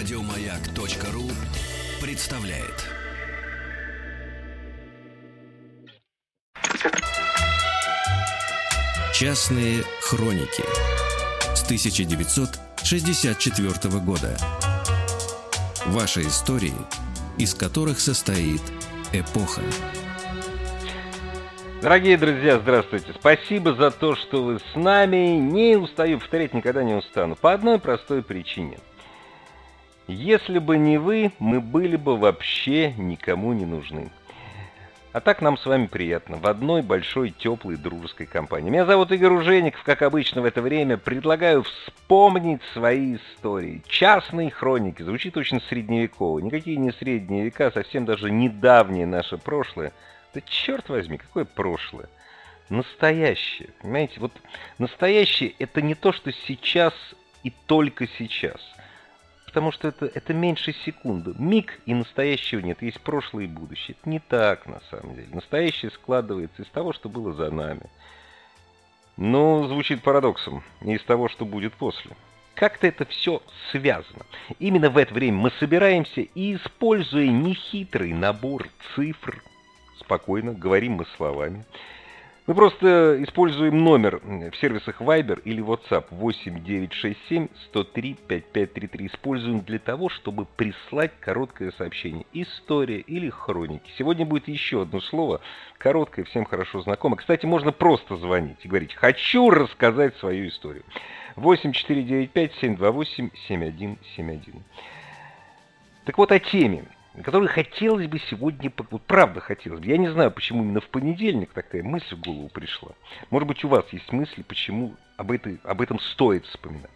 Радиомаяк.ру представляет. Частные хроники с 1964 года. Ваши истории, из которых состоит эпоха. Дорогие друзья, здравствуйте. Спасибо за то, что вы с нами. Не устаю повторять, никогда не устану. По одной простой причине. Если бы не вы, мы были бы вообще никому не нужны. А так нам с вами приятно. В одной большой, теплой, дружеской компании. Меня зовут Игорь Ужеников. Как обычно в это время предлагаю вспомнить свои истории. Частные хроники. Звучит очень средневеково. Никакие не средние века, совсем даже недавнее наше прошлое – да черт возьми, какое прошлое? Настоящее, понимаете? Вот настоящее это не то, что сейчас и только сейчас. Потому что это, это меньше секунды. Миг и настоящего нет. Есть прошлое и будущее. Это не так, на самом деле. Настоящее складывается из того, что было за нами. Но звучит парадоксом. Не из того, что будет после. Как-то это все связано. Именно в это время мы собираемся и, используя нехитрый набор цифр, спокойно, говорим мы словами. Мы просто используем номер в сервисах Viber или WhatsApp 8967 103 5533. Используем для того, чтобы прислать короткое сообщение. История или хроники. Сегодня будет еще одно слово, короткое, всем хорошо знакомо. Кстати, можно просто звонить и говорить «Хочу рассказать свою историю». 8495 728 7171. Так вот о теме который хотелось бы сегодня, вот правда хотелось бы. Я не знаю, почему именно в понедельник такая мысль в голову пришла. Может быть, у вас есть мысли, почему об, этой, об этом стоит вспоминать.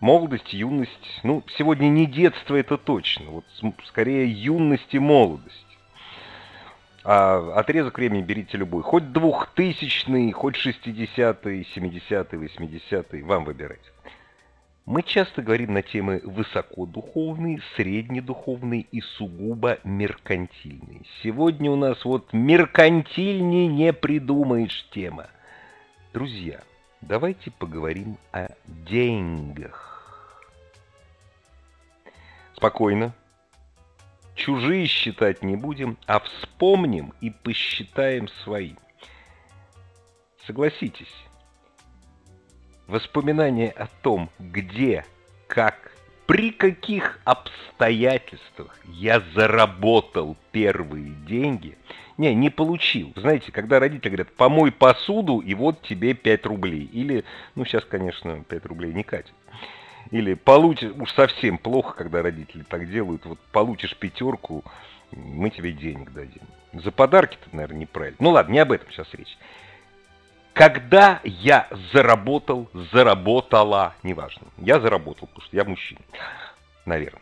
Молодость, юность. Ну, сегодня не детство, это точно. Вот скорее юность и молодость. А отрезок времени берите любой. Хоть двухтысячный, хоть шестидесятый, семидесятый, восьмидесятый. Вам выбирать. Мы часто говорим на темы высокодуховные, среднедуховные и сугубо меркантильные. Сегодня у нас вот меркантильнее не придумаешь тема. Друзья, давайте поговорим о деньгах. Спокойно. Чужие считать не будем, а вспомним и посчитаем свои. Согласитесь, Воспоминания о том, где, как, при каких обстоятельствах я заработал первые деньги, не, не получил. Знаете, когда родители говорят, помой посуду, и вот тебе 5 рублей. Или, ну сейчас, конечно, 5 рублей не катит. Или получишь, уж совсем плохо, когда родители так делают, вот получишь пятерку, мы тебе денег дадим. За подарки-то, наверное, неправильно. Ну ладно, не об этом сейчас речь. Когда я заработал, заработала, неважно, я заработал, потому что я мужчина, наверное,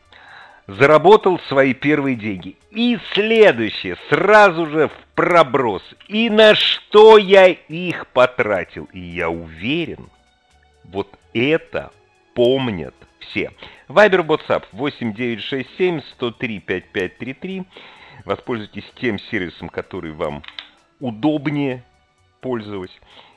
заработал свои первые деньги. И следующее, сразу же в проброс. И на что я их потратил? И я уверен, вот это помнят все. Вайбер, WhatsApp 8967 103 5533. Воспользуйтесь тем сервисом, который вам удобнее пользовать.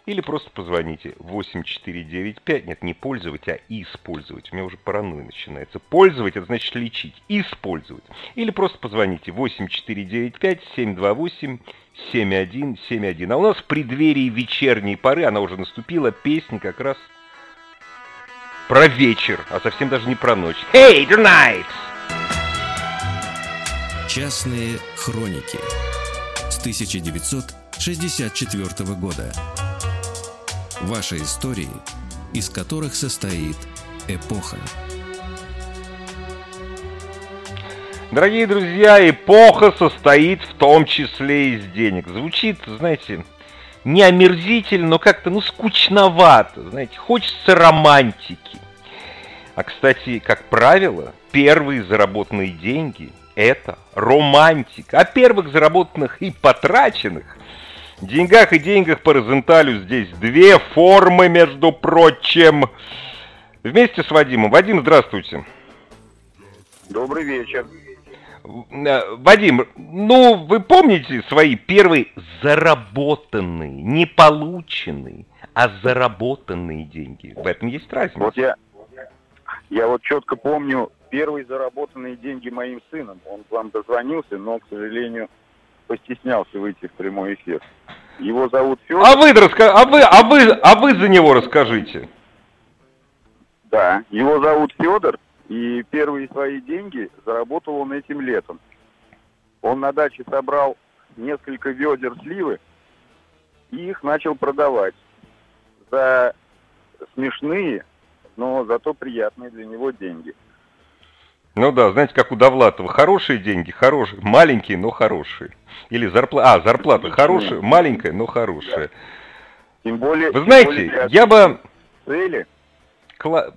Или просто позвоните 8495, нет, не пользовать, а использовать. У меня уже паранойя начинается. Пользовать, это значит лечить. Использовать. Или просто позвоните 8495-728-7171. А у нас в преддверии вечерней поры, она уже наступила, песня как раз про вечер, а совсем даже не про ночь. Hey, tonight! Частные хроники с 1900 1964 года. Ваши истории, из которых состоит эпоха. Дорогие друзья, эпоха состоит в том числе из денег. Звучит, знаете, не омерзительно, но как-то, ну, скучновато. Знаете, хочется романтики. А, кстати, как правило, первые заработанные деньги – это романтика. А первых заработанных и потраченных деньгах и деньгах по Розенталю здесь две формы, между прочим. Вместе с Вадимом. Вадим, здравствуйте. Добрый вечер. Э, Вадим, ну, вы помните свои первые заработанные, не полученные, а заработанные деньги? В этом есть разница. Вот я, я вот четко помню первые заработанные деньги моим сыном. Он к вам дозвонился, но, к сожалению, постеснялся выйти в прямой эфир. Его зовут Федор. А вы, а вы, а вы, а вы за него расскажите. Да, его зовут Федор, и первые свои деньги заработал он этим летом. Он на даче собрал несколько ведер сливы и их начал продавать за смешные, но зато приятные для него деньги. Ну да, знаете, как у Довлатова. Хорошие деньги, хорошие, маленькие, но хорошие. Или зарплата, а, зарплата хорошая, маленькая, но хорошая. Тем более... Вы знаете, более я бы... Цели? Кла...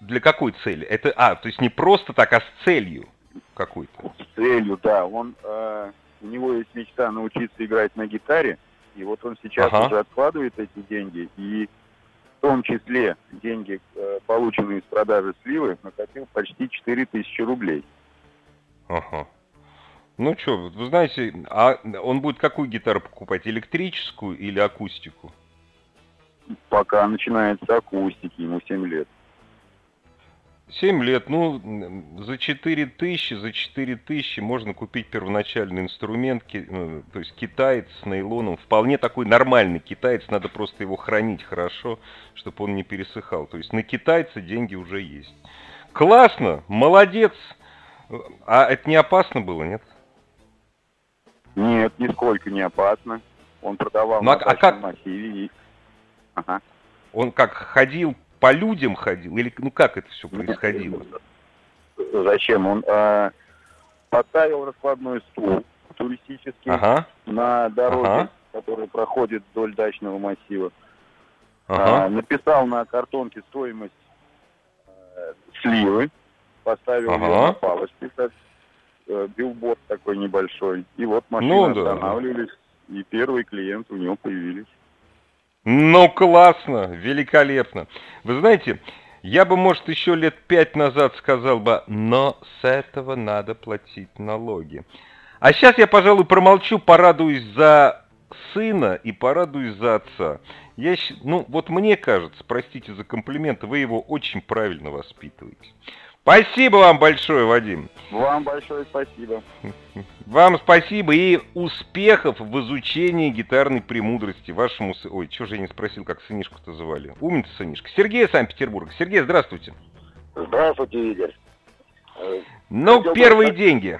Для какой цели? Это, а, то есть не просто так, а с целью какой-то. С целью, да. Он, э, у него есть мечта научиться играть на гитаре, и вот он сейчас ага. уже откладывает эти деньги, и в том числе деньги, э, полученные из продажи сливы, накопил почти 4000 рублей. Ага. Ну что, вы знаете, а он будет какую гитару покупать, электрическую или акустику? Пока начинается акустики, ему 7 лет. 7 лет, ну, за 4 тысячи, за 4 тысячи можно купить первоначальный инструмент, ну, то есть китаец с нейлоном, вполне такой нормальный китаец, надо просто его хранить хорошо, чтобы он не пересыхал. То есть на китайца деньги уже есть. Классно, молодец. А это не опасно было, нет? Нет, нисколько не опасно. Он продавал ну, а, а как... массиве. Ага. Он как ходил по людям ходил? Или ну как это все происходило? Зачем? Он э, поставил раскладной стул туристический ага. на дороге, ага. которая проходит вдоль дачного массива. Ага. А, написал на картонке стоимость э, сливы, поставил ага. ее на палочке, э, билборд такой небольшой. И вот машины ну, да. останавливались, и первые клиенты у него появились. Ну, классно, великолепно. Вы знаете, я бы, может, еще лет пять назад сказал бы, но с этого надо платить налоги. А сейчас я, пожалуй, промолчу, порадуюсь за сына и порадуюсь за отца. Я, ну, вот мне кажется, простите за комплименты, вы его очень правильно воспитываете. Спасибо вам большое, Вадим. Вам большое спасибо. Вам спасибо и успехов в изучении гитарной премудрости вашему... Ой, что же я не спросил, как сынишку-то звали? Умница сынишка. Сергей Санкт-Петербург. Сергей, здравствуйте. Здравствуйте, Игорь. Ну, Хотел первые бы... деньги.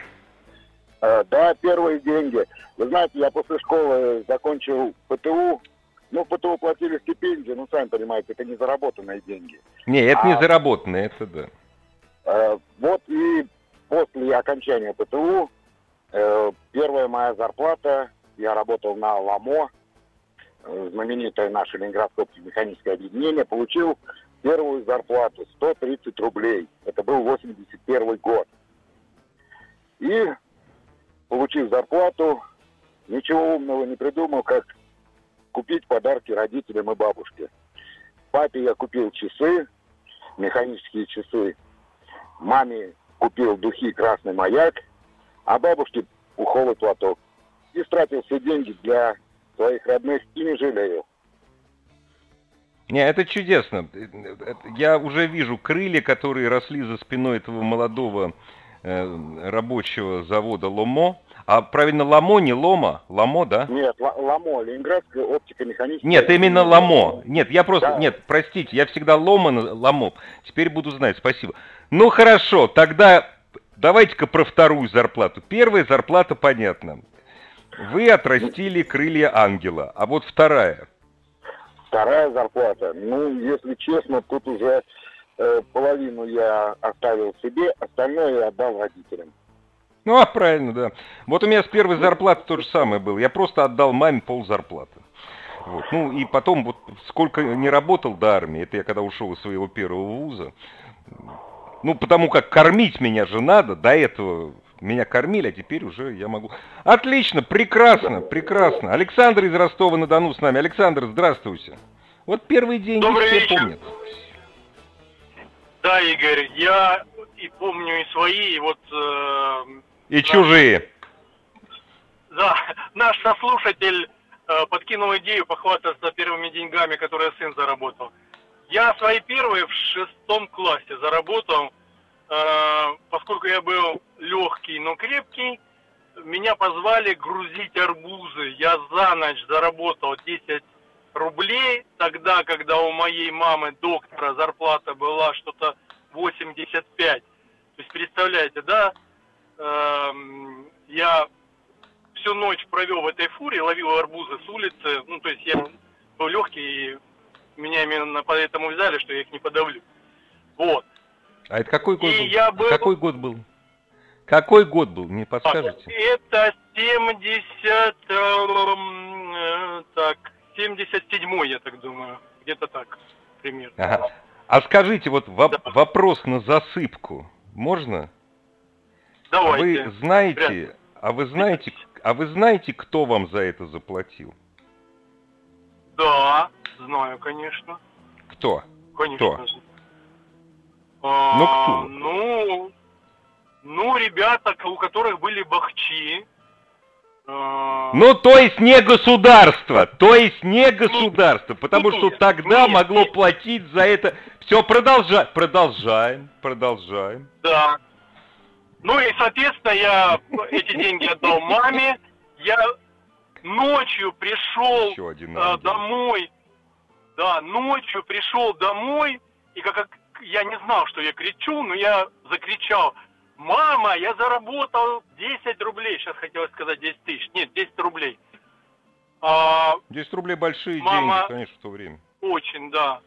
А, да, первые деньги. Вы знаете, я после школы закончил ПТУ. Ну, ПТУ платили стипендию, ну, сами понимаете, это не заработанные деньги. Не, это а... не заработанные, это да. Э, вот и после окончания ПТУ э, первая моя зарплата, я работал на ЛАМО, э, знаменитое наше Ленинградское механическое объединение, получил первую зарплату 130 рублей. Это был 81 год. И, получив зарплату, ничего умного не придумал, как купить подарки родителям и бабушке. Папе я купил часы, механические часы Маме купил духи «Красный маяк», а бабушке пуховый платок. И стратил все деньги для своих родных и не жалею. Не, это чудесно. Я уже вижу крылья, которые росли за спиной этого молодого э, рабочего завода Ломо. А правильно Ламо, не Лома? Ламо, да? Нет, Ламо, Ленинградская оптико-механическая. Нет, именно Ламо. Нет, я просто, да. нет, простите, я всегда Лома, Ламо. Теперь буду знать, спасибо. Ну хорошо, тогда давайте-ка про вторую зарплату. Первая зарплата понятна. Вы отрастили крылья ангела, а вот вторая. Вторая зарплата, ну, если честно, тут уже э, половину я оставил себе, остальное я отдал родителям. Ну, а правильно, да. Вот у меня с первой зарплаты то же самое было. Я просто отдал маме пол зарплаты. Вот. Ну, и потом, вот сколько не работал до армии, это я когда ушел из своего первого вуза, ну, потому как кормить меня же надо, до этого меня кормили, а теперь уже я могу... Отлично, прекрасно, прекрасно. Александр из Ростова-на-Дону с нами. Александр, здравствуйте. Вот первые деньги Добрый все вечер. помнят. Да, Игорь, я и помню и свои, и вот... Э, и наш, чужие. Да, наш сослушатель э, подкинул идею похвастаться первыми деньгами, которые сын заработал. Я свои первые в шестом классе заработал э, поскольку я был легкий, но крепкий, меня позвали грузить арбузы. Я за ночь заработал 10 рублей, тогда, когда у моей мамы доктора зарплата была что-то 85. То есть, представляете, да, эм, я всю ночь провел в этой фуре, ловил арбузы с улицы, ну, то есть я был легкий, и меня именно поэтому взяли, что я их не подавлю. Вот. А это какой год И был? я был- Какой год был? Какой год был, не подскажете? Это 70, эм, э, так, 77 я так думаю, где-то так, примерно. Ага. А скажите, вот воп- Да. вопрос на засыпку. Можно? А Давайте. вы знаете, а вы знаете, а вы знаете, кто вам за это заплатил? Да, знаю, конечно. Кто? Конечно. Кто? А, Ну, кто? Ну, ну, ребята, у которых были бахчи. а, Ну, то есть не государство, то есть не государство, потому что нет, тогда нет, могло нет. платить за это. Все, продолжаем, продолжаем, продолжаем. Да. Ну и, соответственно, я эти деньги отдал маме. Я ночью пришел один а, домой. Да, ночью пришел домой, и как, как я не знал, что я кричу, но я закричал, мама, я заработал 10 рублей. Сейчас хотелось сказать 10 тысяч. Нет, 10 рублей. А, 10 рублей большие Мама- деньги, конечно, в то время. очень, да.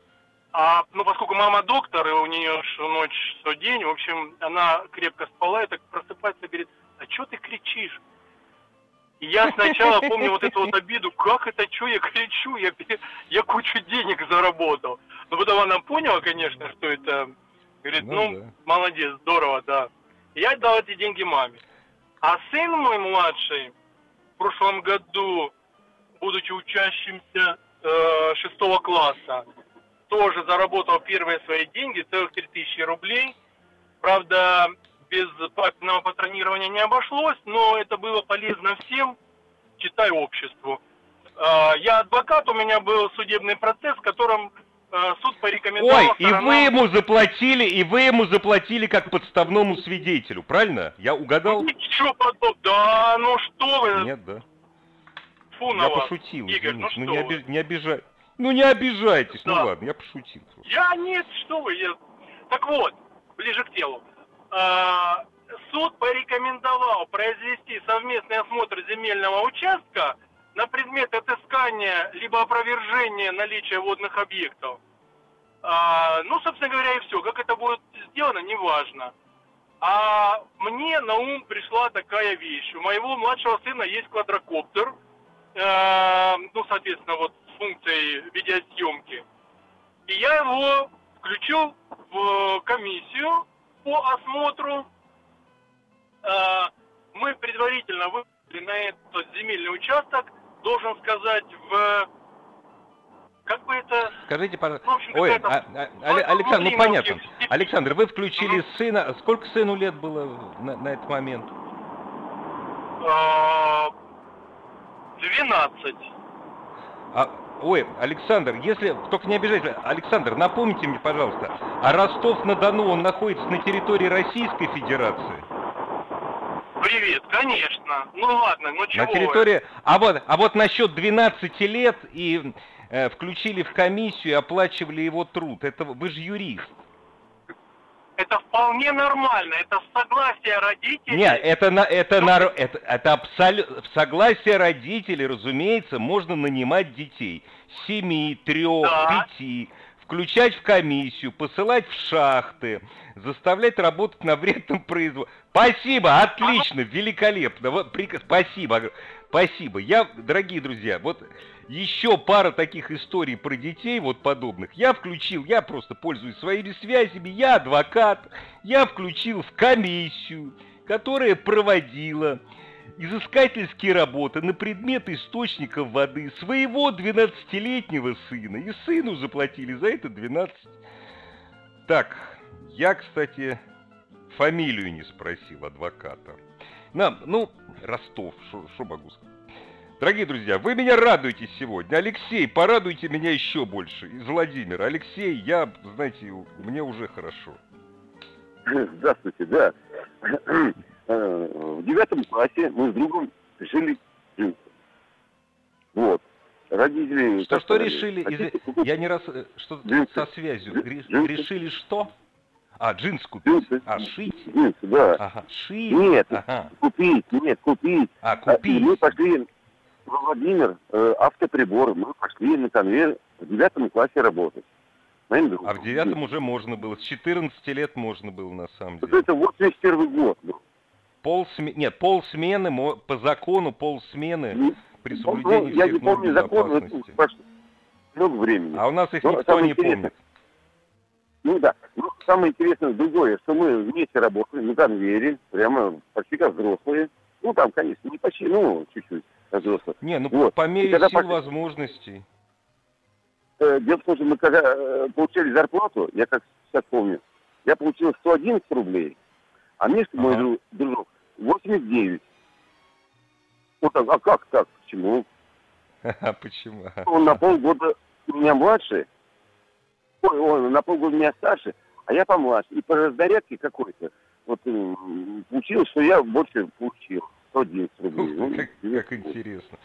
А, ну, поскольку мама доктор, и у нее ж ночь, что день, в общем, она крепко спала, и так просыпается и говорит, а что ты кричишь? И я сначала помню вот эту вот обиду, как это, что я кричу, я, я кучу денег заработал. Но потом она поняла, конечно, что это, говорит, Ну ну, да. молодец, здорово, да. И я дал эти деньги маме. А сын мой младший в прошлом году, будучи учащимся э, шестого класса, тоже заработал первые свои деньги, целых 3000 рублей. Правда, без папиного патронирования не обошлось, но это было полезно всем, читай обществу. А, Я адвокат, у меня был судебный процесс, в котором э, суд порекомендовал... Ой, и сторонам- вы ему заплатили, и вы ему заплатили как подставному свидетелю, правильно? Я угадал? Ничего подобного. Да, ну что вы, Нет, да. фу на Я вас. пошутил, Игорь, ну извините. Ну, что не, вы. оби- не обижай. Ну не обижайтесь, ну Да. ладно, я пошутил. просто. Я нет, что вы. я- Так вот, ближе к телу. А, суд порекомендовал произвести совместный осмотр земельного участка на предмет отыскания либо опровержения наличия водных объектов. А, ну, собственно говоря, и все. Как это будет сделано, неважно. А мне на ум пришла такая вещь. У моего младшего сына есть квадрокоптер, э, ну, соответственно, вот с функцией видеосъемки. И я его включил в комиссию по осмотру. Э, Мы предварительно выбрали на этот земельный участок, должен сказать, в... Как бы это... Скажите, пожалуйста. Ну, общем, Ой, а- а- Але- Александр, ну понятно. Александр, вы включили сына. Сколько сыну лет было на, на этот момент? э, 12. А, ой, Александр, если... Только не обижайтесь. Александр, напомните мне, пожалуйста, а Ростов-на-Дону, он находится на территории Российской Федерации? Привет, конечно. Ну ладно, ну чего На территории... А вот, а вот насчет 12 лет и э, включили в комиссию и оплачивали его труд. Это вы же юрист. Это вполне нормально, это согласие родителей. Нет, это на это на это, это абсолютно согласие родителей, разумеется, можно нанимать детей семи, трех, Да. пяти, включать в комиссию, посылать в шахты, заставлять работать на вредном производстве. Спасибо, отлично, великолепно. Вот, прик- спасибо, спасибо. Я, дорогие друзья, вот еще пара таких историй про детей, вот подобных, я включил, я просто пользуюсь своими связями, я адвокат, я включил в комиссию, которая проводила изыскательские работы на предмет источников воды своего 12-летнего сына. И сыну заплатили за это 12. Так, я, кстати, фамилию не спросил адвоката. Нам, ну, Ростов, что могу сказать. Дорогие друзья, вы меня радуете сегодня. Алексей, порадуйте меня еще больше. Из Владимира. Алексей, я, знаете, мне уже хорошо. Здравствуйте, да. Э, в девятом классе мы с другом решили джинсы. Вот. Родители... Что, что решили? Из... Я не раз... Э, что джинсы. со связью? Джинсы. Решили что? А, джинс купить. Джинсы. А, шить? Джинсы, да. Ага, шить. Нет, ага. купить, нет, купить. А, купить. мы пошли в Владимир, э, автоприбор, мы пошли на конвейер в девятом классе работать. А в девятом уже можно было, с 14 лет можно было на самом деле. Это 81 год был. Пол сме... Нет, пол смены, по закону пол смены ну, при соблюдении ну, я не помню закон, много времени. А у нас их Но никто не помнит. Ну да. Ну, самое интересное другое, что мы вместе работали на конвейере, прямо почти как взрослые. Ну, там, конечно, не почти, ну, чуть-чуть как взрослые. Не, ну, вот. по мере сил пошли... возможностей. Э, дело в том, что мы когда э, получали зарплату, я как сейчас помню, я получил 111 рублей, а Мишка, ага. мой друг, дружок, 89. Вот так, а как так? Почему? Почему? Он на полгода у меня младше, ой, он на полгода меня старше, а я помладше. И по раздорядке какой-то вот получилось, что я больше получил. 111 рублей. Ну, как, как интересно.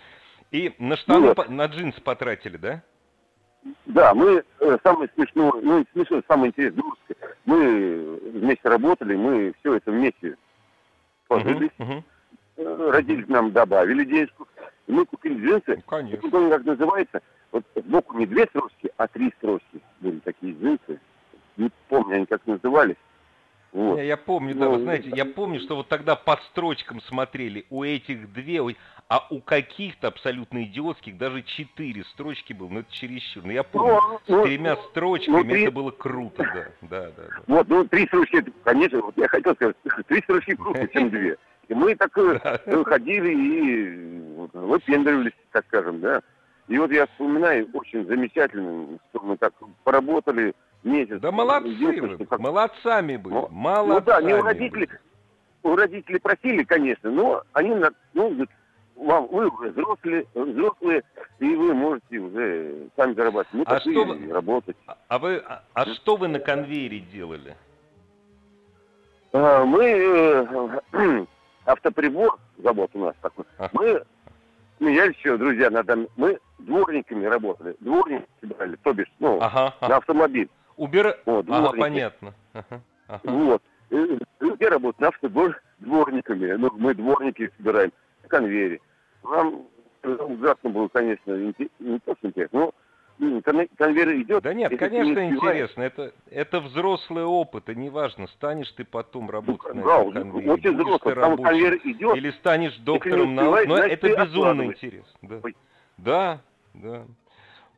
И на штаны, ну, на джинсы потратили, да? Да, мы э, самое смешное, ну смешное, самое интересное. Мы вместе работали, мы все это вместе сложились. Uh-huh, uh-huh. Родители нам добавили денежку. И мы купили джинсы. Ну, конечно. И как называется, вот сбоку не две строчки, а три строчки были такие джинсы. Не помню, они как назывались. Вот. Я, я помню, да, ну, вы знаете, я помню, что вот тогда по строчкам смотрели, у этих две, а у каких-то абсолютно идиотских даже четыре строчки было, ну это чересчур. Но я помню, ну, с ну, тремя ну, строчками ну, три... это было круто, да, да, да, да. Вот, ну три строчки, конечно, вот я хотел сказать, три строчки круче, чем две. И мы так э, ходили и выпендривались, так скажем, да. И вот я вспоминаю очень замечательно, что мы так поработали, месяц. Да молодцы вы, как... молодцами были, ну, молодцами. Ну да, не у родителей, у родителей просили, конечно, но они, ну, вам, вы уже взрослые, взрослые, и вы можете уже сами зарабатывать. Мы а что вы, работать. А вы, а, а что вы на конвейере делали? А, мы, э, автоприбор, завод у нас такой, а. мы смеялись еще, друзья, надо, мы дворниками работали, дворники брали, то бишь, ну, ага, на автомобиль. Убира... Вот, ага, понятно. Ага, ага. Вот. Где работают? Автодор дворниками. Ну, мы дворники собираем на конвейере. Нам ужасно было, конечно, не то, что интересно, но конвейер идет. Да нет, конечно, не интересно. Это, это взрослый опыт, и неважно, станешь ты потом ну, работать ну, на да, этом конвейере. Очень взрослый, потому конвейер идет. Или станешь доктором наук. Но это безумно интересно. Да. да, да.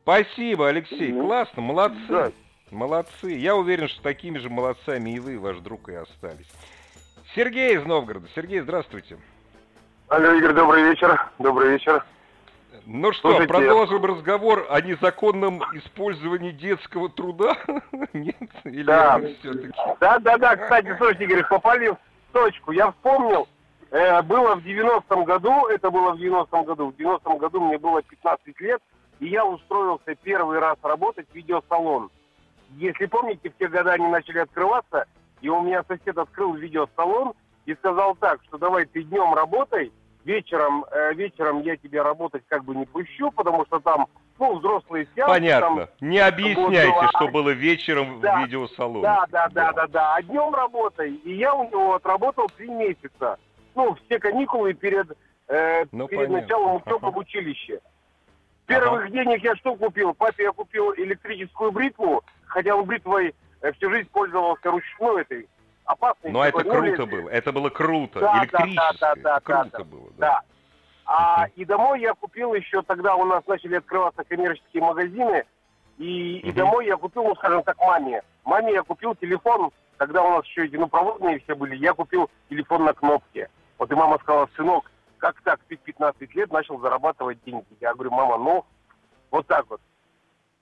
Спасибо, Алексей. Ну, Классно, молодцы. Да. Молодцы. Я уверен, что такими же молодцами и вы, ваш друг, и остались. Сергей из Новгорода. Сергей, здравствуйте. Алло, Игорь, добрый вечер. Добрый вечер. Ну что, Слушайте, продолжим разговор о незаконном использовании детского труда? Нет? Или да. да, да, да. Кстати, слушайте, Игорь, попали в точку. Я вспомнил, э, было в 90-м году, это было в 90-м году, в 90-м году мне было 15 лет, и я устроился первый раз работать в видеосалон если помните, в те годы они начали открываться, и у меня сосед открыл видеосалон и сказал так, что давай ты днем работай, вечером, э, вечером я тебя работать как бы не пущу, потому что там, ну, взрослые сеансы. Понятно. Там, не объясняйте, было... что было вечером да, в видеосалоне. Да, да, да, да, да. А днем работай. И я у него отработал три месяца. Ну, все каникулы перед, э, ну, перед началом учебы ага. в училище. Первых ага. денег я что купил? Папе я купил электрическую бритву, хотя он бритвой э, всю жизнь пользовался ручной этой опасной. Но это круто было, это было круто, да, электрическое, да, да, да, круто да, было. Да. да. А, и домой я купил еще, тогда у нас начали открываться коммерческие магазины, и, и домой я купил, ну, скажем так, маме. Маме я купил телефон, когда у нас еще единопроводные все были, я купил телефон на кнопке. Вот и мама сказала, сынок, как так, ты в 15 лет начал зарабатывать деньги? Я говорю, мама, ну, вот так вот.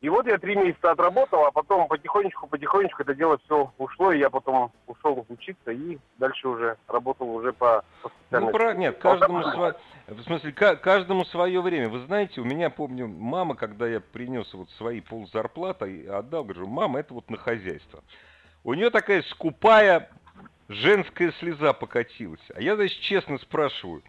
И вот я три месяца отработал, а потом потихонечку, потихонечку это дело все ушло, и я потом ушел учиться и дальше уже работал уже по, по Ну, про... нет, каждому, сво... в смысле, каждому свое время. Вы знаете, у меня, помню, мама, когда я принес вот свои ползарплаты, отдал, говорю, мама, это вот на хозяйство. У нее такая скупая женская слеза покатилась. А я, значит, честно спрашиваю,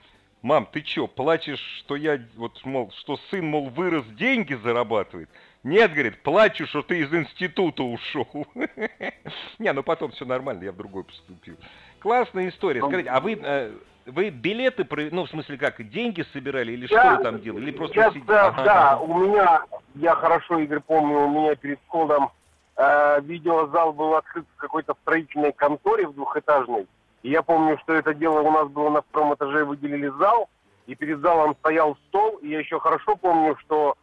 мам, ты чё, плачешь, что я, вот, мол, что сын, мол, вырос, деньги зарабатывает? Нет, говорит, плачу, что ты из института ушел. Не, ну потом все нормально, я в другой поступил. Классная история. Скажите, а вы, э, вы билеты, ну, в смысле как, деньги собирали или что вы там делали? Или просто я, да, да, у меня, я хорошо, Игорь, помню, у меня перед входом э, видеозал был открыт в какой-то строительной конторе в двухэтажной. И я помню, что это дело у нас было на втором этаже, выделили зал, и перед залом стоял стол, и я еще хорошо помню, что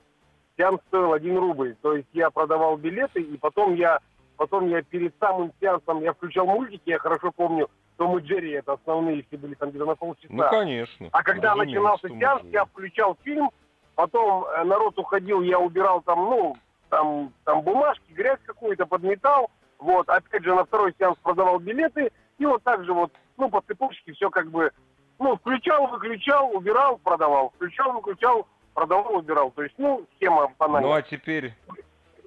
сеанс стоил 1 рубль. То есть я продавал билеты, и потом я, потом я перед самым сеансом, я включал мультики, я хорошо помню, том и Джерри, это основные, если были там где-то на полчаса. Ну, конечно. А когда начинался сеанс, я включал фильм, потом э, народ уходил, я убирал там, ну, там, там бумажки, грязь какую-то подметал, вот, опять же, на второй сеанс продавал билеты, и вот так же вот, ну, по цепочке все как бы, ну, включал, выключал, убирал, продавал, включал, выключал, продавал, убирал. То есть, ну, схема банальная. Ну, а теперь,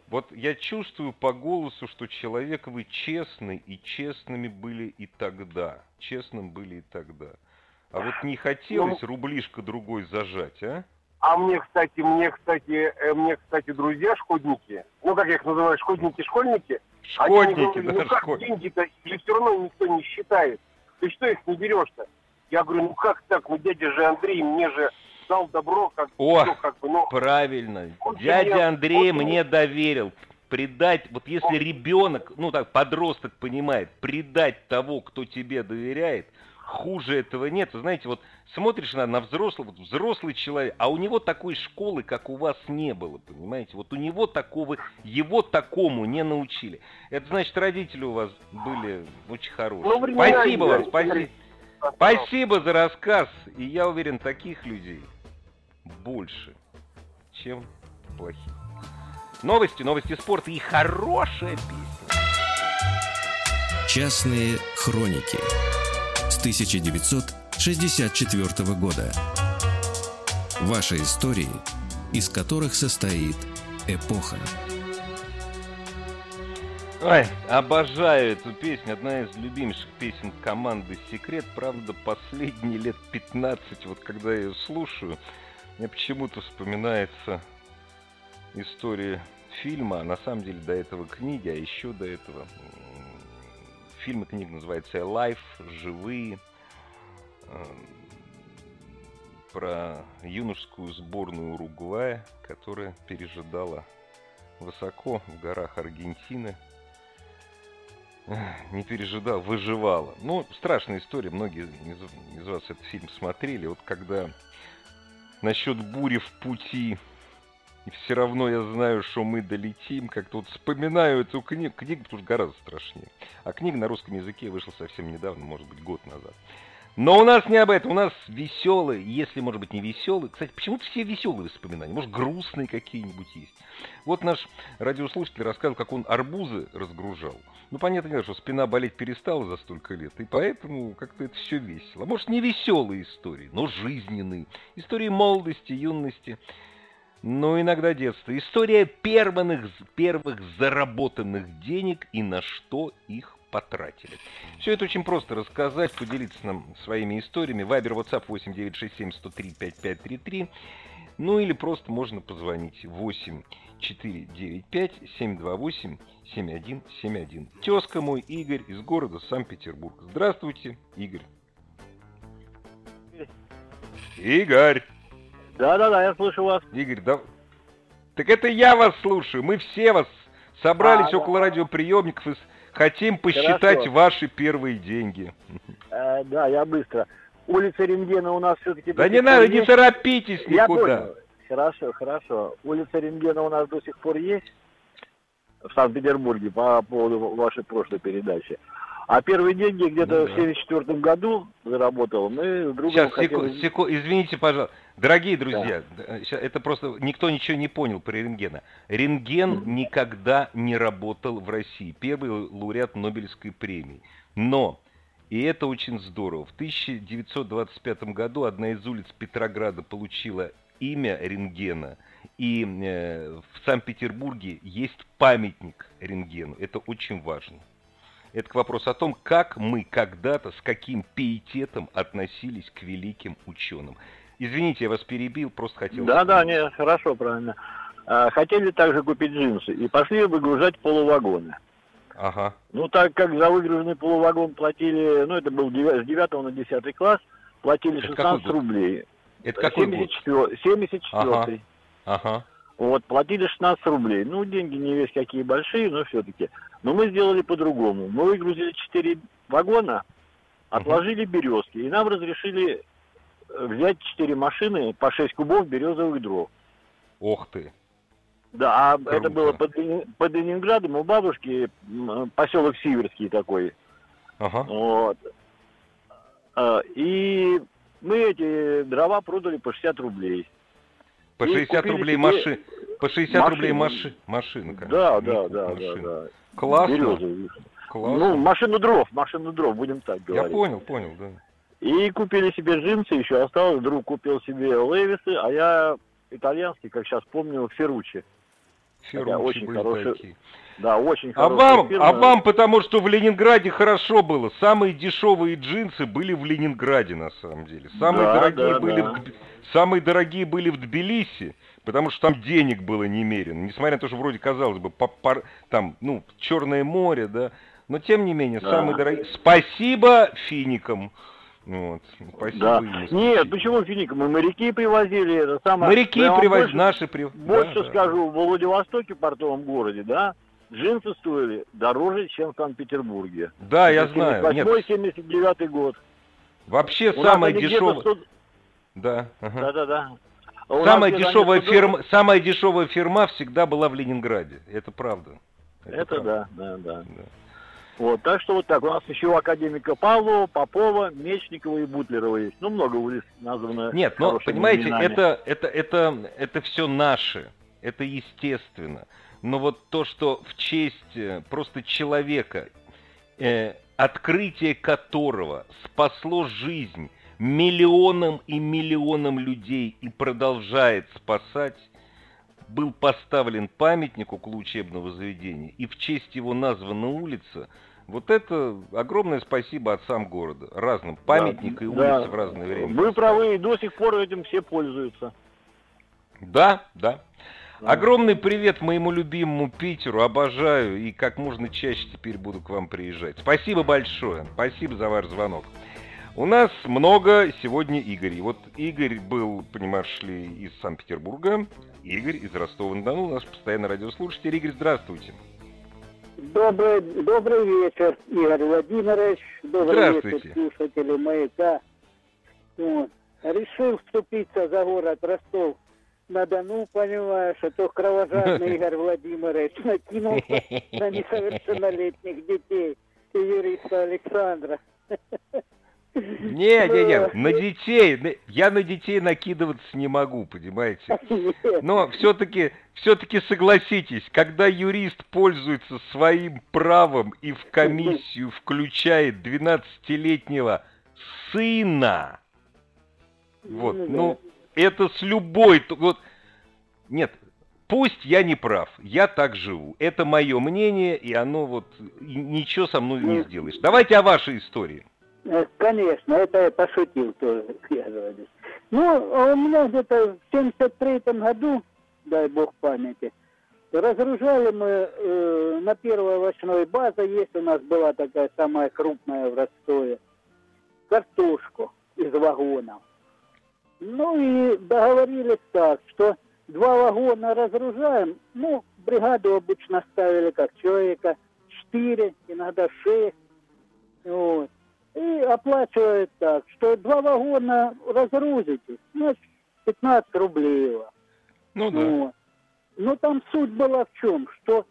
вот я чувствую по голосу, что человек вы честный, и честными были и тогда. Честным были и тогда. А вот не хотелось ну, рублишко другой зажать, а? А мне, кстати, мне, кстати, э, мне, кстати, друзья шкодники, ну, как я их называю, шкодники-школьники, Шкодники, говорят, ну, как деньги-то, или все равно никто не считает. Ты что их не берешь-то? Я говорю, ну как так, ну дядя же Андрей, мне же дал добро, как, О, ну, как бы, ну, правильно. Дядя мне, Андрей мне мне доверил предать, вот если ребенок, ну так, подросток понимает, предать того, кто тебе доверяет, хуже этого нет. знаете, вот смотришь на, на взрослого, вот взрослый человек, а у него такой школы, как у вас не было, понимаете? Вот у него такого, его такому не научили. Это значит, родители у вас были очень хорошие. Ну, спасибо вам, спасибо. Спасибо за рассказ. И я уверен, таких людей больше, чем плохих. Новости, новости спорта и хорошая песня. Частные хроники 1964 года. Ваши истории, из которых состоит эпоха. Ой, обожаю эту песню. Одна из любимейших песен команды «Секрет». Правда, последние лет 15, вот когда я ее слушаю, мне почему-то вспоминается история фильма, а на самом деле до этого книги, а еще до этого фильм и книга называется «Life», «Живые», эм, про юношескую сборную Уругвая, которая пережидала высоко в горах Аргентины. Не пережидала, выживала. Ну, страшная история, многие из, из вас этот фильм смотрели. Вот когда насчет бури в пути, и все равно я знаю, что мы долетим, как-то вот вспоминаю эту книгу, книга, что гораздо страшнее. А книга на русском языке вышла совсем недавно, может быть, год назад. Но у нас не об этом, у нас веселые, если, может быть, не веселые. Кстати, почему-то все веселые воспоминания, может, грустные какие-нибудь есть. Вот наш радиослушатель рассказывал, как он арбузы разгружал. Ну, понятно, дело, что спина болеть перестала за столько лет, и поэтому как-то это все весело. Может, не веселые истории, но жизненные. Истории молодости, юности, но иногда детства. История первых, первых заработанных денег и на что их потратили. Все это очень просто рассказать, поделиться нам своими историями. Вайбер, WhatsApp 8967 103 5533. Ну или просто можно позвонить 8 495 728 7171. Тезка мой Игорь из города Санкт-Петербург. Здравствуйте, Игорь. Игорь! Да-да-да, я слушаю вас. Игорь, да... Так это я вас слушаю. Мы все вас собрались а, около да. радиоприемников и хотим посчитать Хорошо. ваши первые деньги. Э, да, я быстро. Улица Рентгена у нас все-таки... Да не надо, есть. не торопитесь никуда. Понял. Хорошо, хорошо. Улица Рентгена у нас до сих пор есть в Санкт-Петербурге по поводу вашей прошлой передачи. А первые деньги где-то ну, да. в 74 году заработал. Мы с другом Сейчас, хотели... секу, секу, извините, пожалуйста. Дорогие друзья, да. это просто никто ничего не понял про рентгена. Рентген никогда не работал в России. Первый лауреат Нобелевской премии. Но, и это очень здорово, в 1925 году одна из улиц Петрограда получила имя рентгена. И э, в Санкт-Петербурге есть памятник рентгену. Это очень важно. Это к вопросу о том, как мы когда-то, с каким пиететом относились к великим ученым. Извините, я вас перебил, просто хотел... Да, да, не, хорошо, правильно. А, хотели также купить джинсы и пошли выгружать полувагоны. Ага. Ну, так как за выгруженный полувагон платили, ну, это был с 9 на 10 класс, платили Это 16 какой год? рублей. Это какой год? 74, 74 Ага. Ага. Вот, платили 16 рублей. Ну, деньги не весь какие большие, но все-таки. Но мы сделали по-другому. Мы выгрузили 4 вагона, отложили березки, и нам разрешили э, взять 4 машины по 6 кубов березовых дров. Ох ты. Да, а Круто. это было под, под Ленинградом у бабушки, поселок Сиверский такой. Ага. Вот. А, И мы эти дрова продали по 60 рублей. По И 60 купили рублей маши... По 60 машину. рублей маши... конечно. Да, да, да, да, машина. да. Классно. Березовые. Классно. Ну, машину дров, машину дров, будем так я говорить. понял, понял, да. И купили себе джинсы, еще осталось, друг купил себе левисы, а я итальянский, как сейчас помню, Ферручи. Ферручи очень были хорошие такие. Да, очень А хорошая вам, фирма. а вам потому что в Ленинграде хорошо было. Самые дешевые джинсы были в Ленинграде на самом деле. Самые Да, дорогие да, были да. в самые дорогие были в Тбилиси, потому что там денег было немерено. Несмотря на то, что вроде казалось бы по- пар- там ну Черное море, да, но тем не менее Да. самые дорогие. Спасибо финикам. Вот. Спасибо Да. им Нет, почему финикам? Мы моряки привозили, это самое... Моряки больше- наши при... Больше да, да. скажу, в Владивостоке, портовом городе, да, джинсы стоили дороже, чем в Санкт-Петербурге. Да, я знаю. Нет, 78-79 год. вообще У где-то дешевое. 100 Да. ага. Да-да-да. А у нас Самая дешевая 100 фирма, самая дешевая фирма всегда была в Ленинграде. Это правда. Это правда. да, да, да. Да. Вот, так что вот так. У нас еще у академика Павлова, Попова, Мечникова и Бутлерова есть. Ну, много улиц названо. Нет, но понимаете, именами. это, это, это, это все наше. Это естественно. Но вот то, что в честь э, просто человека, э, открытие которого спасло жизнь миллионам и миллионам людей и продолжает спасать, был поставлен памятник около учебного заведения, и в честь его названа улица, вот это огромное спасибо отцам города, разным, памятник и Да. улицы в разное время. Вы правы, и до сих пор этим все пользуются. Да, да. Огромный привет моему любимому Питеру, обожаю и как можно чаще теперь буду к вам приезжать. Спасибо большое, спасибо за ваш звонок. У нас много сегодня Игорей. Вот Игорь был, понимаешь ли, из Санкт-Петербурга, Игорь из Ростова-на-Дону, наш постоянный радиослушатель. Игорь, здравствуйте. Добрый, добрый вечер, Игорь Владимирович. Добрый Здравствуйте. вечер, слушатели «Маяка». Вот. Решил вступиться за город Ростов на Дону, понимаешь, а то кровожадный Игорь Владимирович накинулся на несовершеннолетних детей и юриста Александра. Не, не, не, на детей, я на детей накидываться не могу, понимаете? Но все-таки, все-таки согласитесь, когда юрист пользуется своим правом и в комиссию включает 12-летнего сына, вот, Ну ну, это с любой, вот, нет, пусть я не прав, я так живу, это мое мнение, и оно вот, ничего со мной не Ну. сделаешь. Давайте о вашей истории. Э, Конечно, это я пошутил тоже, я говорю. Ну, а у меня где-то в 73 году, дай бог памяти, разгружали мы э, на первой овощной базе, есть у нас была такая самая крупная в Ростове, картошку из вагонов. Ну и договорились так, что два вагона разгружаем, ну, бригаду обычно ставили как человека четыре, иногда шесть, вот. И оплачивают так, что два вагона разгрузите, значит, 15 рублей вам. Ну да. Вот. Но там суть была в чем, что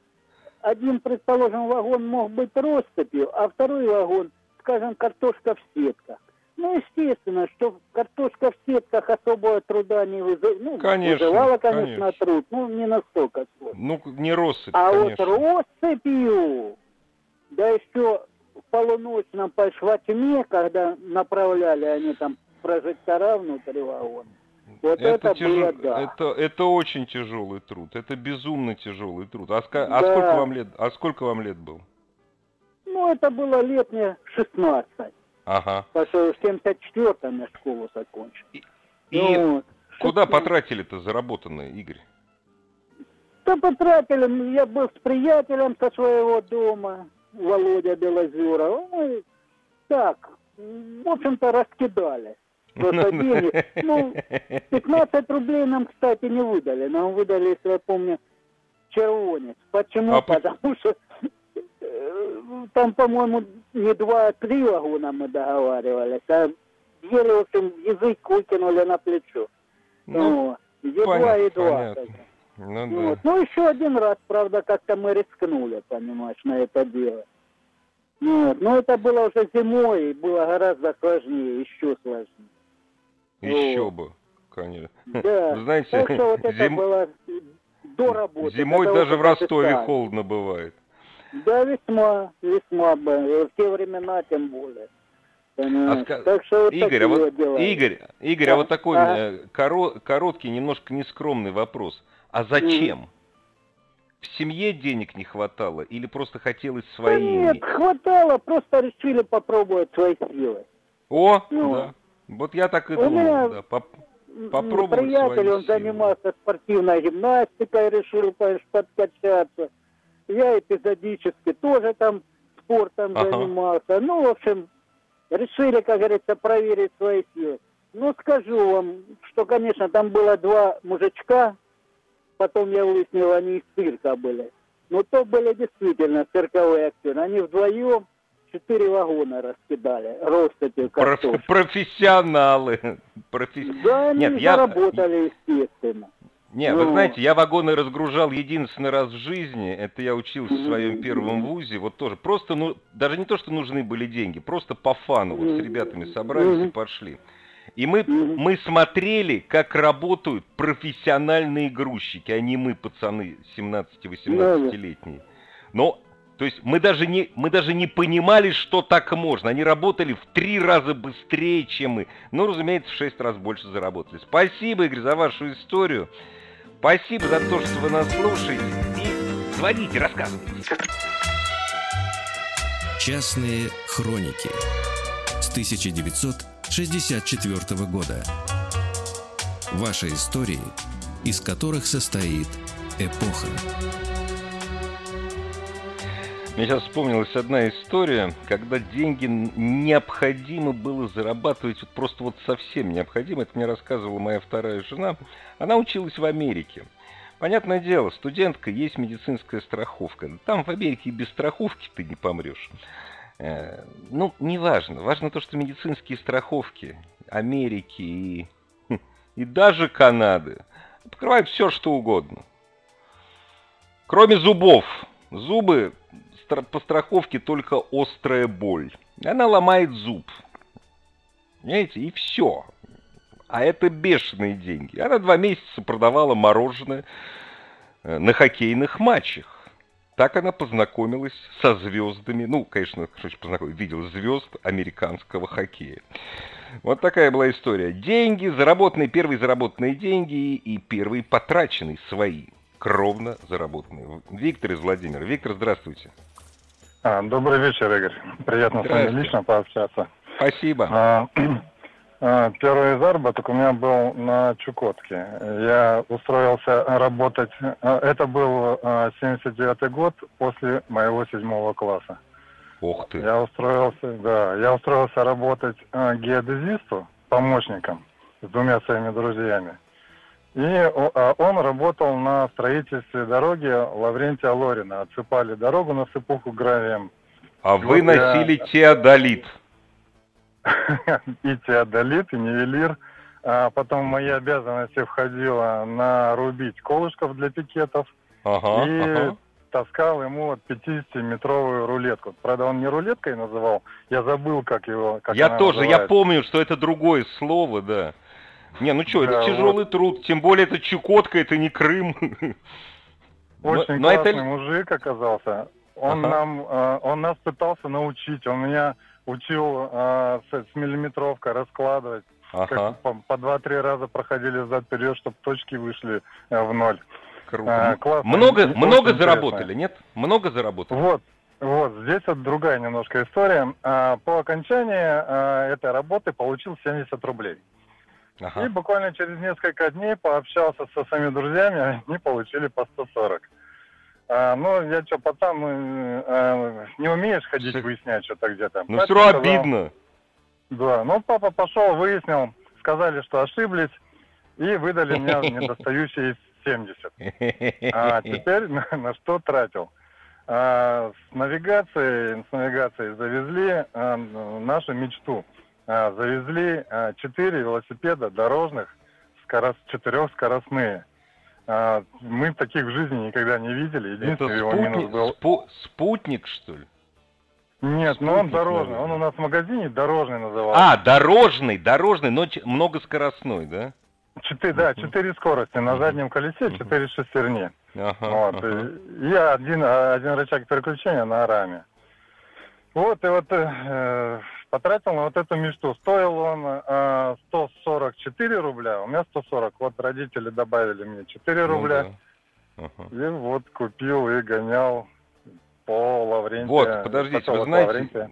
один, предположим, вагон мог быть россыпью, а второй вагон, скажем, картошка в сетках. Ну, естественно, что картошка в сетках особого труда не вызывала. Ну, Конечно, вызывала, конечно, конечно. труд, ну, не настолько сложно. Ну, не россыпь, А конечно. вот россыпью, да еще в полуночном пошла во тьме, когда направляли они там прожектора внутри вагона. Вот это, это, тяжел- было, да. это, это очень тяжелый труд, это безумно тяжелый труд. А, ска- а Да. сколько вам лет? А сколько вам лет было? Ну, Ну, это было лет мне 16. Ага. Что в 74-м я школу закончил. И Ну, вот. куда 16. потратили-то заработанное, Игорь? Да потратили, я был с приятелем со своего дома, Володя Белозеров. Мы так, в общем-то, раскидали. Просто денег. Ну, 15 рублей нам, кстати, не выдали. Нам выдали, если я помню, червонец. Почему? А по- Потому что э, там, по-моему, не два, а три вагона мы договаривались. А еле, в общем, язык выкинули на плечо. Ну, Ну, едва, понятно, едва. понятно. ну Вот. да. Ну, еще один раз, правда, как-то мы рискнули, понимаешь, на это дело. Вот. Но это было уже зимой, и было гораздо сложнее, еще сложнее. Еще Вот. бы, конечно. Да. Вы знаете, так что вот это зим- было до работы. Зимой даже в Ростове отдыхали. холодно бывает. Да, весьма, весьма бы. В те времена тем более. Понимаешь? ска- Так что вот Игорь, а вот дела. Игорь, Игорь, а Да. вот такой э, коро- короткий, немножко нескромный вопрос. А зачем? В семье денег не хватало или просто хотелось Да свои нет, иметь? хватало, просто решили попробовать свои силы. О, Ну. да. Вот я так и думал, меня- да. Поп- Попробовать Приятель, он силы. занимался спортивной гимнастикой, решил, конечно, подкачаться. Я эпизодически тоже там спортом Ага. занимался. Ну, в общем, решили, как говорится, проверить свои силы. Ну, скажу вам, что, конечно, там было два мужичка, потом я выяснил, они из цирка были. Но то были действительно цирковые актеры. Они вдвоем четыре вагона раскидали, рост этих проф- картошек. профессионалы. Профи- Да, они Нет, я- заработали, естественно. Не, вы Ну. знаете, я вагоны разгружал единственный раз в жизни. Это я учился в своем первом вузе. Вот тоже. Просто, ну, даже не то, что нужны были деньги, просто по фану. Вот с ребятами собрались и пошли. И мы, мы смотрели, как работают профессиональные грузчики, а не мы, пацаны 17-18-летние. Но, то есть мы даже, не, мы даже не понимали, что так можно. Они работали в три раза быстрее, чем мы. Ну, разумеется, в шесть раз больше заработали. Спасибо, Игорь, за вашу историю. Спасибо за то, что вы нас слушаете. И звоните, рассказывайте. Частные хроники с 1964 года. Ваши истории, из которых состоит эпоха. Мне сейчас вспомнилась одна история, когда деньги необходимо было зарабатывать, вот просто вот совсем необходимо. Это мне рассказывала моя вторая жена. Она училась в Америке. Понятное дело, студентка, есть медицинская страховка. Там в Америке и без страховки ты не помрешь. Э, Ну, не важно. Важно то, что медицинские страховки Америки и, и даже Канады покрывают все, что угодно. Кроме зубов. Зубы по страховке только острая боль. Она ломает зуб. Понимаете? И все. А это бешеные деньги. Она два месяца продавала мороженое э, на хоккейных матчах. Так она познакомилась со звездами. Ну, конечно, познакомилась, видела звезд американского хоккея. Вот такая была история. Деньги, заработанные, первые заработанные деньги и первые потраченные свои. Кровно заработанные. Виктор из Владимира. Виктор, здравствуйте. А, добрый вечер, Игорь. Приятно с вами лично пообщаться. Спасибо. А, а, Первый заработок у меня был на Чукотке. Я устроился работать. а, Это был а, 79-й год после моего седьмого класса. Ох ты. Я устроился, да, я устроился работать а, геодезисту, помощником с двумя своими друзьями. И а, он работал на строительстве дороги Лаврентия Лорина. Отсыпали дорогу на сыпуху гравием. А Вот вы я- носили теодолит. и теодолит, и нивелир. А потом в мои обязанности входило нарубить колышков для пикетов Ага, и ага. таскал ему вот 50-метровую рулетку. Правда, он не рулеткой называл, я забыл, как его как Я тоже, я называется. помню, что это другое слово, да. Не, ну что, Да, это тяжелый труд, тем более это Чукотка, это не Крым. Очень Но- но это- классный мужик оказался. Он Ага. нам, э, он нас пытался научить. Он меня учил э, с, с миллиметровкой раскладывать. Ага, Как по, два-три раза проходили зад вперед, чтобы точки вышли э, в ноль. круто. А, классно. Много, Очень много интересно. заработали, нет? Много заработали? Вот, Вот, здесь вот другая немножко история. А, по окончании а, этой работы получил 70 рублей. Ага. И буквально через несколько дней пообщался со своими друзьями, они получили по 140. А, ну, я что, пацан, ну, а, не умеешь ходить выяснять что-то где-то. Ну, все равно обидно. Да, ну, папа пошел, выяснил, сказали, что ошиблись, и выдали мне недостающие 70. А теперь на, на что тратил? А, с навигацией, с навигацией завезли а, нашу мечту. А, завезли а, четыре велосипеда дорожных, скорос, четырехскоростные. А, мы таких в жизни никогда не видели. Это Единственный его минус спутник, был... спу- спутник, что ли? Нет, ну он спутник, дорожный. наверное. Он у нас в магазине дорожный назывался. А, дорожный, дорожный, но многоскоростной, да? Четыре, да, четыре скорости на заднем колесе, четыре шестерни. Ага, Вот, ага. и, и один, один рычаг переключения на раме. Вот, и вот э, потратил на вот эту мечту. Стоил он э, 144 рубля, у меня 140. Вот родители добавили мне 4 Ну рубля. да. Ага. И вот купил и гонял по Лаврентию. Вот, подождите, вы знаете, Лаврентия.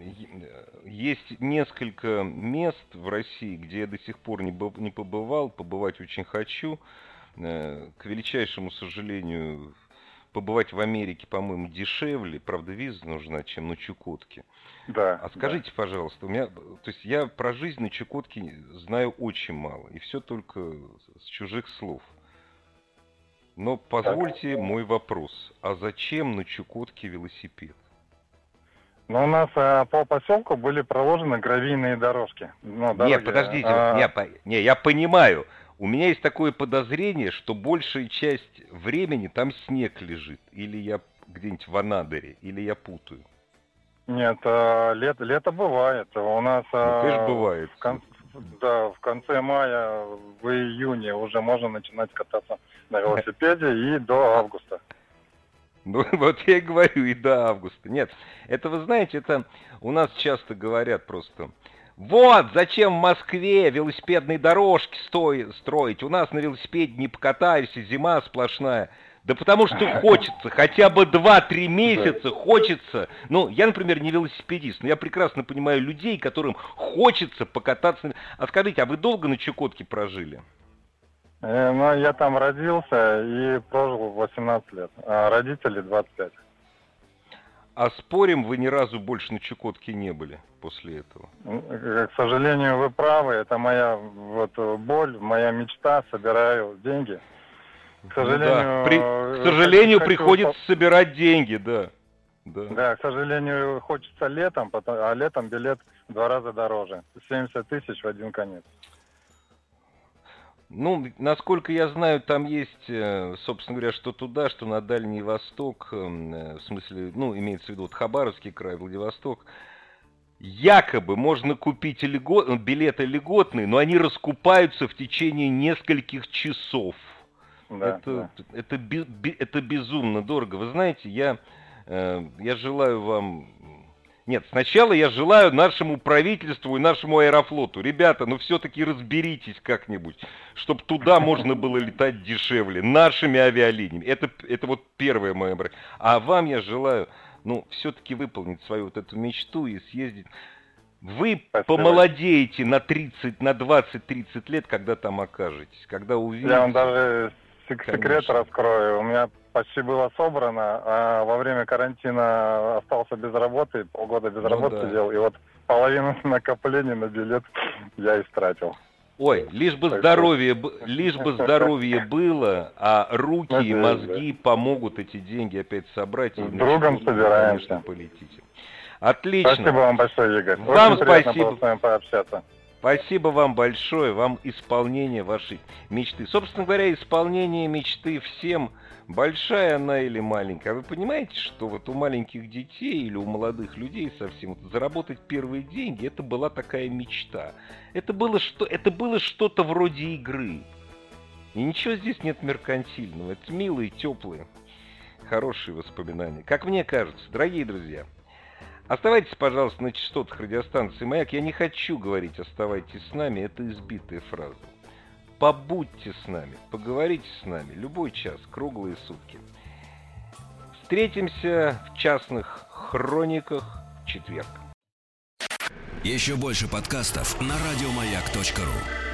есть несколько мест в России, где я до сих пор не, не побывал, побывать очень хочу. Э, К величайшему сожалению, побывать в Америке, по-моему, дешевле, правда, виза нужна, чем на Чукотке. Да. А скажите, пожалуйста, у меня, то есть я про жизнь на Чукотке знаю очень мало, и все только с чужих слов. Но позвольте мой вопрос. А зачем на Чукотке велосипед? Но у нас э, по поселку были проложены гравийные дорожки. Ну, Не, дороги, подождите, а, не, по- не, я понимаю. У меня есть такое подозрение, что большая часть времени там снег лежит. Или я где-нибудь в Анадыре, или я путаю. Нет, э, лето, лето бывает. У нас... Ну, э, конечно, бывает. В кон- да, в конце мая, в июне уже можно начинать кататься на велосипеде и до августа. Ну, вот я и говорю, и до августа. Нет, это вы знаете, это у нас часто говорят просто. Вот, зачем в Москве велосипедные дорожки стои- строить? У нас на велосипеде не покатаешься, зима сплошная. Да потому что хочется, хотя бы 2-3 месяца хочется. Ну, я, например, не велосипедист, но я прекрасно понимаю людей, которым хочется покататься. А скажите, а вы долго на Чукотке прожили? Э, ну, я там родился и прожил 18 лет, а родители 25. А спорим, вы ни разу больше на Чукотке не были после этого? М, э, К сожалению, вы правы, это моя вот э, боль, моя мечта, собираю деньги. К Ну сожалению, да. При- э, к сожалению, хочу- приходится собирать деньги, да. Да. Да, к сожалению, хочется летом, а летом билет в два раза дороже. 70 тысяч в один конец. Ну, насколько я знаю, там есть, э, собственно говоря, что туда, что на Дальний Восток, эм, э, в смысле, ну, имеется в виду вот Хабаровский край, Владивосток, якобы можно купить льго- э, билеты льготные, но они раскупаются в течение нескольких часов. Да, это, да. это, би- это безумно дорого. Вы знаете, я, я желаю вам... Нет, сначала я желаю нашему правительству и нашему аэрофлоту. Ребята, ну все-таки разберитесь как-нибудь, чтобы туда можно было летать дешевле, нашими авиалиниями. Это, это вот первое мое... бра- А вам я желаю, ну, все-таки выполнить свою вот эту мечту и съездить. Вы Спасибо. помолодеете на 30, на 20-30 лет, когда там окажетесь, когда увидите. Я вам даже сек- секрет Конечно. раскрою. У меня почти было собрано, а во время карантина остался без работы, полгода без Ну работы да. сидел, и вот половину накоплений на билет я истратил. Ой, лишь бы Так здоровье, б- лишь бы здоровье было, а руки и Надеюсь, мозги помогут эти деньги опять собрать. и С на другом собираемся. конечно, полетите. Отлично. Спасибо вам большое, Игорь. Вам Очень спасибо. было с вами пообщаться. Спасибо вам большое, вам исполнение вашей мечты. Собственно говоря, исполнение мечты всем, большая она или маленькая. А вы понимаете, что вот у маленьких детей или у молодых людей совсем вот заработать первые деньги, это была такая мечта. Это было, что, это было что-то вроде игры. И ничего здесь нет меркантильного. Это милые, теплые, хорошие воспоминания. Как мне кажется, дорогие друзья, Оставайтесь, пожалуйста, на частотах радиостанции «Маяк». Я не хочу говорить «оставайтесь с нами», это избитая фраза. Побудьте с нами, поговорите с нами, любой час, круглые сутки. Встретимся в частных хрониках в четверг. Еще больше подкастов на радиомаяк.ру